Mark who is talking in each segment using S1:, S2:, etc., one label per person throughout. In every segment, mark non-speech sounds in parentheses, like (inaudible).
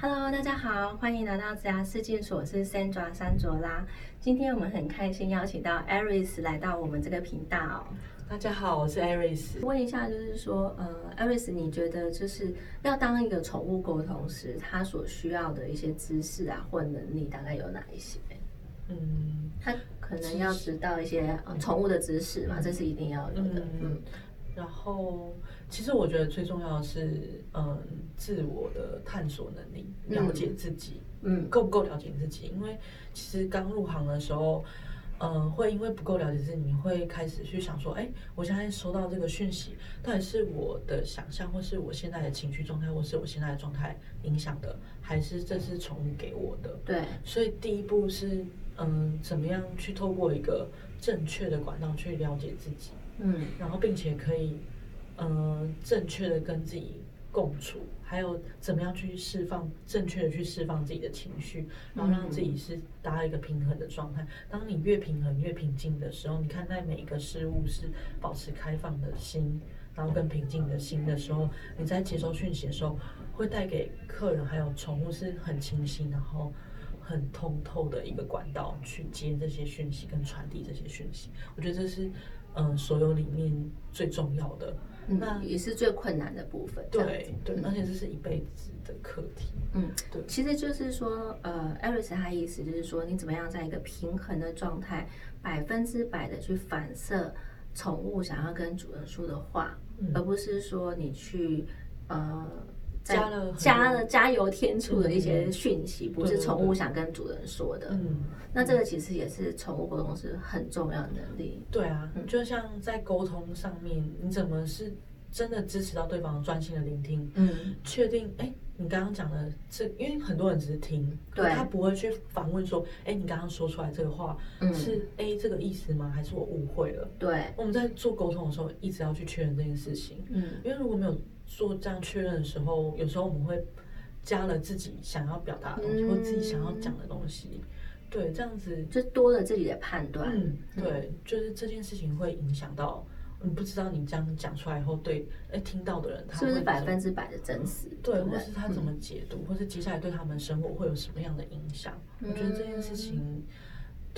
S1: Hello，大家好，欢迎来到子牙视镜所，是 Sandra 山卓拉。今天我们很开心邀请到 Aris 来到我们这个频道。
S2: 大家好，我是 Aris。
S1: 问一下，就是说，呃，Aris，你觉得就是要当一个宠物沟通师，他所需要的一些知识啊或能力，大概有哪一些？嗯，他可能要知道一些宠物的知识嘛，这是一定要有的。嗯。
S2: 然后，其实我觉得最重要的是，嗯，自我的探索能力，了解自己，嗯，够不够了解自己？因为其实刚入行的时候，嗯，会因为不够了解自己，你会开始去想说，哎，我现在收到这个讯息，到底是我的想象，或是我现在的情绪状态，或是我现在的状态影响的，还是这是宠物给我的？
S1: 对。
S2: 所以第一步是，嗯，怎么样去透过一个正确的管道去了解自己？嗯，然后并且可以，呃，正确的跟自己共处，还有怎么样去释放，正确的去释放自己的情绪，然后让自己是达到一个平衡的状态。当你越平衡越平静的时候，你看待每一个事物是保持开放的心，然后更平静的心的时候，你在接收讯息的时候，会带给客人还有宠物是很清晰，然后很通透的一个管道去接这些讯息跟传递这些讯息。我觉得这是。嗯，所有里面最重要的，
S1: 那也是最困难的部分。
S2: 对对，而且这是一辈子的课题。嗯，对。
S1: 其实就是说，呃，艾瑞斯他意思就是说，你怎么样在一个平衡的状态，百分之百的去反射宠物想要跟主人说的话，而不是说你去呃。
S2: 加了
S1: 加了加油添醋的一些讯息，不是宠物想跟主人说的。嗯，那这个其实也是宠物沟通是很重要的能力。
S2: 对啊，就像在沟通上面，你怎么是真的支持到对方专心的聆听？嗯，确定哎，你刚刚讲的这，因为很多人只是听，对，他不会去反问说，哎，你刚刚说出来这个话是 A 这个意思吗？还是我误会了？
S1: 对，
S2: 我们在做沟通的时候，一直要去确认这件事情。嗯，因为如果没有。做这样确认的时候，有时候我们会加了自己想要表达的东西，或自己想要讲的东西，对，这样子
S1: 就多了自己的判断。
S2: 嗯，对，就是这件事情会影响到你，不知道你这样讲出来以后，对，哎，听到的人他
S1: 是不是百分之百的真实？
S2: 对，或是他怎么解读，或是接下来对他们生活会有什么样的影响？我觉得这件事情。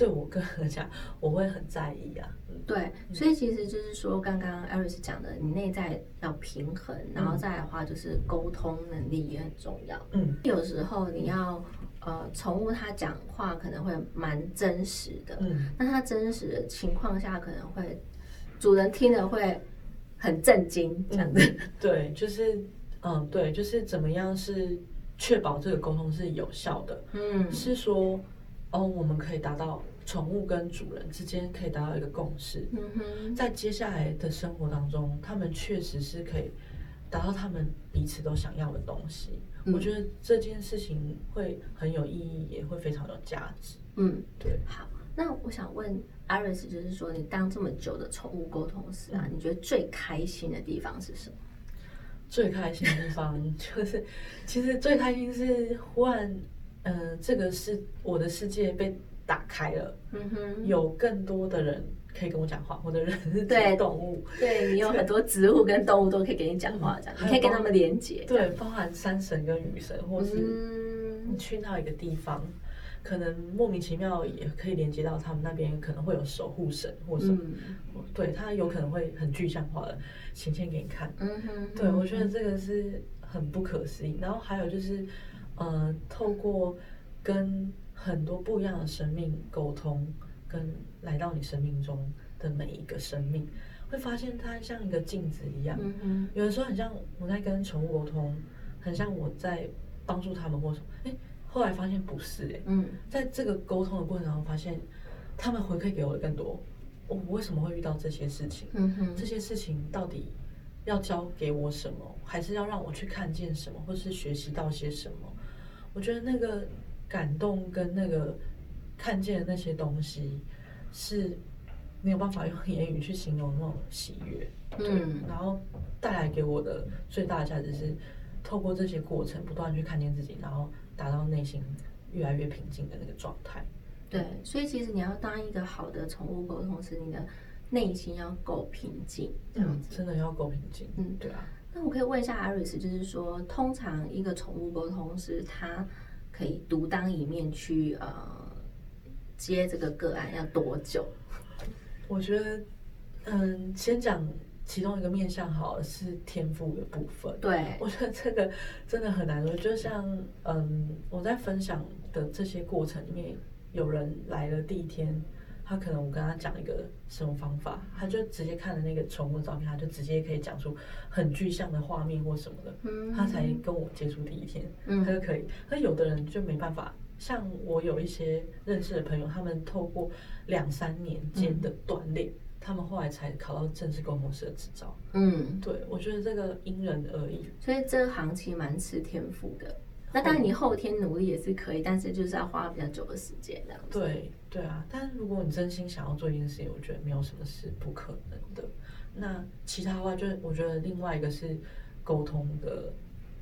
S2: 对我个人讲，我会很在意啊。
S1: 对，所以其实就是说，刚刚艾瑞斯讲的，你内在要平衡，然后再来的话，就是沟通能力也很重要。嗯，有时候你要呃，宠物它讲话可能会蛮真实的，嗯，那它真实的情况下，可能会主人听了会很震惊，这样子。
S2: 对，就是嗯，对，就是怎么样是确保这个沟通是有效的？嗯，是说哦，我们可以达到。宠物跟主人之间可以达到一个共识，嗯哼在接下来的生活当中，他们确实是可以达到他们彼此都想要的东西。我觉得这件事情会很有意义，也会非常有价值。嗯，对。
S1: 好，那我想问 Iris，就是说你当这么久的宠物沟通师啊，你觉得最开心的地方是什么？
S2: 最开心的地方 (laughs) 就是，其实最开心是忽然，嗯，这个是我的世界被。打开了，嗯哼，有更多的人可以跟我讲话，或者人是动物，
S1: 对你有很多植物跟动物都可以跟你讲话，这样你可以跟他们连接，
S2: 对，包含山神跟雨神，或是你去到一个地方，可能莫名其妙也可以连接到他们那边，可能会有守护神或什么，对他有可能会很具象化的呈现给你看，嗯哼，对我觉得这个是很不可思议。然后还有就是，呃，透过跟很多不一样的生命沟通，跟来到你生命中的每一个生命，会发现它像一个镜子一样。有的时候很像我在跟宠物沟通，很像我在帮助他们或什么。哎，后来发现不是哎。嗯，在这个沟通的过程当中，发现他们回馈给我的更多。我为什么会遇到这些事情？嗯哼，这些事情到底要教给我什么，还是要让我去看见什么，或是学习到些什么？我觉得那个。感动跟那个看见的那些东西是没有办法用言语去形容那种喜悦，嗯，然后带来给我的最大的价值是透过这些过程不断去看见自己，然后达到内心越来越平静的那个状态。
S1: 对，所以其实你要当一个好的宠物沟通师，你的内心要够平静，这样子
S2: 真的要够平静。嗯，对啊。
S1: 那我可以问一下 Iris，就是说，通常一个宠物沟通师，他可以独当一面去呃接这个个案要多久？
S2: 我觉得，嗯，先讲其中一个面向，好是天赋的部分。
S1: 对，
S2: 我觉得这个真的很难。说就像，嗯，我在分享的这些过程里面，有人来了第一天。他可能我跟他讲一个什么方法，他就直接看了那个宠物照片，他就直接可以讲出很具象的画面或什么的，嗯他才跟我接触第一天，嗯他就可以。那有的人就没办法，像我有一些认识的朋友，他们透过两三年间的锻炼，他们后来才考到正式沟通师的执照。嗯，对，我觉得这个因人而异，
S1: 所以这个行情蛮吃天赋的。那当然，你后天努力也是可以，但是就是要花比较久的时间这样子。
S2: 对对啊，但如果你真心想要做一件事情，我觉得没有什么是不可能的。那其他的话，就是我觉得另外一个是沟通的，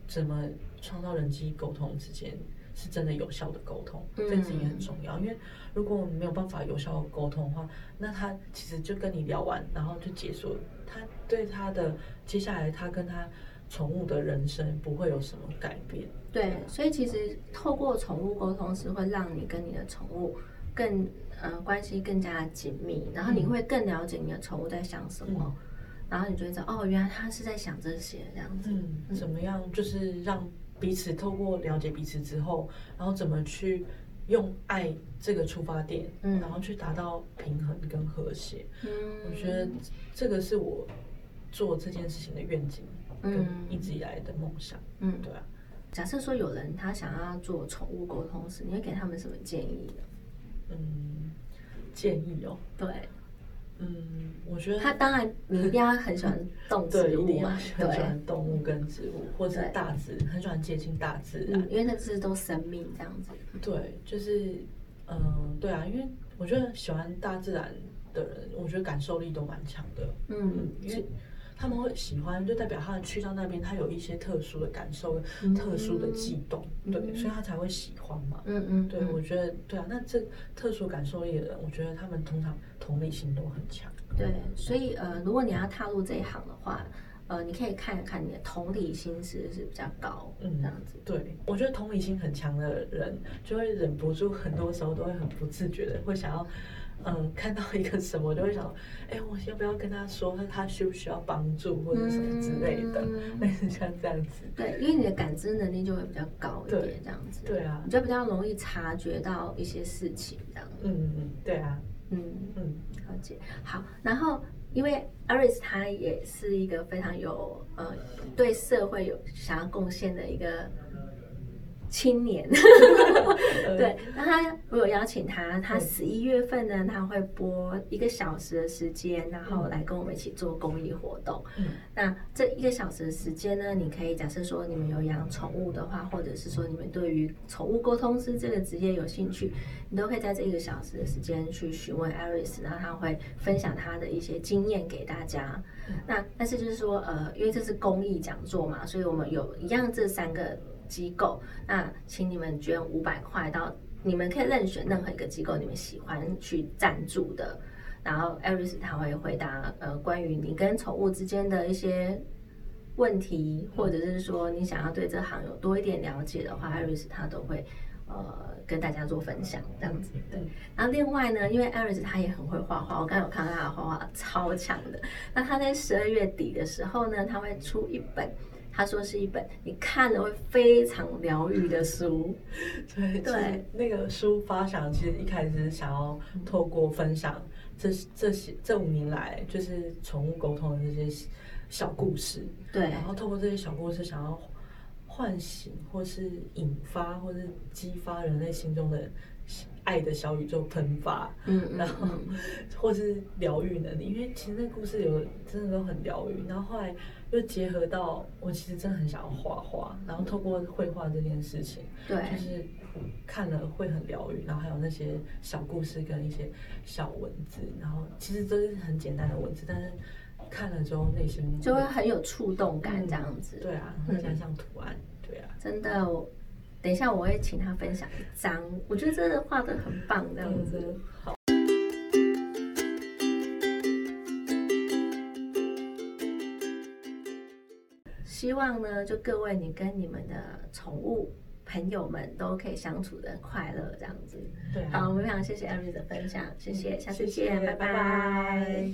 S2: 怎么创造人际沟通之间是真的有效的沟通，这件事情也很重要。因为如果没有办法有效的沟通的话，那他其实就跟你聊完，然后就结束了。他对他的接下来，他跟他。宠物的人生不会有什么改变。
S1: 对，所以其实透过宠物沟通是会让你跟你的宠物更呃关系更加紧密，然后你会更了解你的宠物在想什么，然后你就会知道哦，原来它是在想这些这样子。
S2: 嗯，怎么样就是让彼此透过了解彼此之后，然后怎么去用爱这个出发点，嗯，然后去达到平衡跟和谐。嗯，我觉得这个是我做这件事情的愿景。嗯，一直以来的梦想。嗯，对啊。
S1: 假设说有人他想要做宠物沟通师，你会给他们什么建议呢？
S2: 嗯，建议哦。
S1: 对。
S2: 嗯，我觉得
S1: 他当然你一定要很喜欢动植物嘛，(laughs)
S2: 很喜欢动物跟植物，或者是大自然，很喜欢接近大自然，
S1: 因为那是都生命这样子。
S2: 对，就是嗯，对啊，因为我觉得喜欢大自然的人，我觉得感受力都蛮强的。嗯，因为。他们会喜欢，就代表他去到那边，他有一些特殊的感受、特殊的悸动，对，所以他才会喜欢嘛。嗯嗯，对，我觉得对啊。那这特殊感受力的人，我觉得他们通常同理心都很强。
S1: 对，所以呃，如果你要踏入这一行的话，呃，你可以看一看你的同理心是是比较高，嗯，这样子。
S2: 对，我觉得同理心很强的人，就会忍不住，很多时候都会很不自觉的会想要。嗯，看到一个什么，就会想，哎，我要不要跟他说，他他需不需要帮助，或者什么之类的，类似像这样子。
S1: 对，因为你的感知能力就会比较高一点，这样子。
S2: 对啊，
S1: 你就比较容易察觉到一些事情，这样。嗯
S2: 嗯，对啊，
S1: 嗯嗯，了解。好，然后因为 Aris 他也是一个非常有呃对社会有想要贡献的一个。青年，对，那他我有邀请他，他十一月份呢，他会播一个小时的时间，然后来跟我们一起做公益活动。嗯，那这一个小时的时间呢，你可以假设说你们有养宠物的话，或者是说你们对于宠物沟通师这个职业有兴趣，你都可以在这一个小时的时间去询问 Aris，然后他会分享他的一些经验给大家。那但是就是说，呃，因为这是公益讲座嘛，所以我们有一样这三个。机构，那请你们捐五百块到，你们可以任选任何一个机构，你们喜欢去赞助的。然后艾瑞斯他会回答，呃，关于你跟宠物之间的一些问题，或者是说你想要对这行有多一点了解的话，艾瑞斯他都会呃跟大家做分享这样子。对。然后另外呢，因为艾瑞斯他也很会画画，我刚刚有看到他的画画超强的。那他在十二月底的时候呢，他会出一本。他说是一本你看了会非常疗愈的书，(laughs)
S2: 对对，那个书发想其实一开始是想要透过分享这这些这五年来就是宠物沟通的这些小故事，
S1: 对，
S2: 然后透过这些小故事想要唤醒或是引发或是激发人类心中的爱的小宇宙喷发，嗯，(laughs) 然后或是疗愈能力，因为其实那故事有真的都很疗愈，然后后来。又结合到我其实真的很想要画画，然后透过绘画这件事情，
S1: 对，
S2: 就是看了会很疗愈，然后还有那些小故事跟一些小文字，然后其实都是很简单的文字，但是看了之后内心
S1: 就会很有触动感，这样子。
S2: 对啊，再加上图案，对啊。
S1: 真的，等一下我会请他分享一张，我觉得真的画的很棒，这样子。好。希望呢，就各位你跟你们的宠物朋友们都可以相处的快乐，这样子。
S2: 对，
S1: 好，我们非常谢谢艾瑞的分享，谢谢，下次见，拜拜。